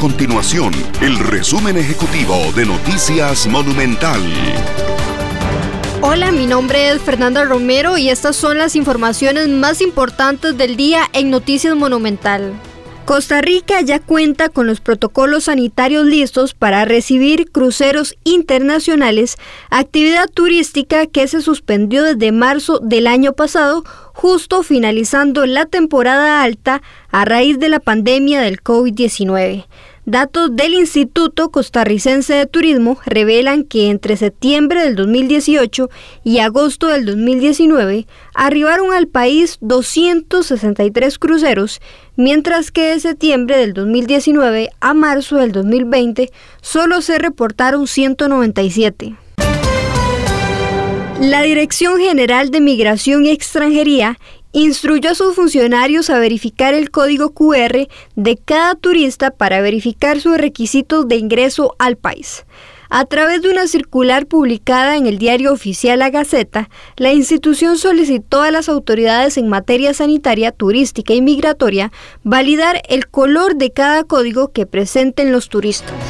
continuación el resumen ejecutivo de Noticias Monumental. Hola, mi nombre es Fernanda Romero y estas son las informaciones más importantes del día en Noticias Monumental. Costa Rica ya cuenta con los protocolos sanitarios listos para recibir cruceros internacionales, actividad turística que se suspendió desde marzo del año pasado, justo finalizando la temporada alta a raíz de la pandemia del COVID-19. Datos del Instituto Costarricense de Turismo revelan que entre septiembre del 2018 y agosto del 2019 arribaron al país 263 cruceros, mientras que de septiembre del 2019 a marzo del 2020 solo se reportaron 197. La Dirección General de Migración y Extranjería instruyó a sus funcionarios a verificar el código QR de cada turista para verificar sus requisitos de ingreso al país. A través de una circular publicada en el diario oficial La Gaceta, la institución solicitó a las autoridades en materia sanitaria, turística y migratoria validar el color de cada código que presenten los turistas.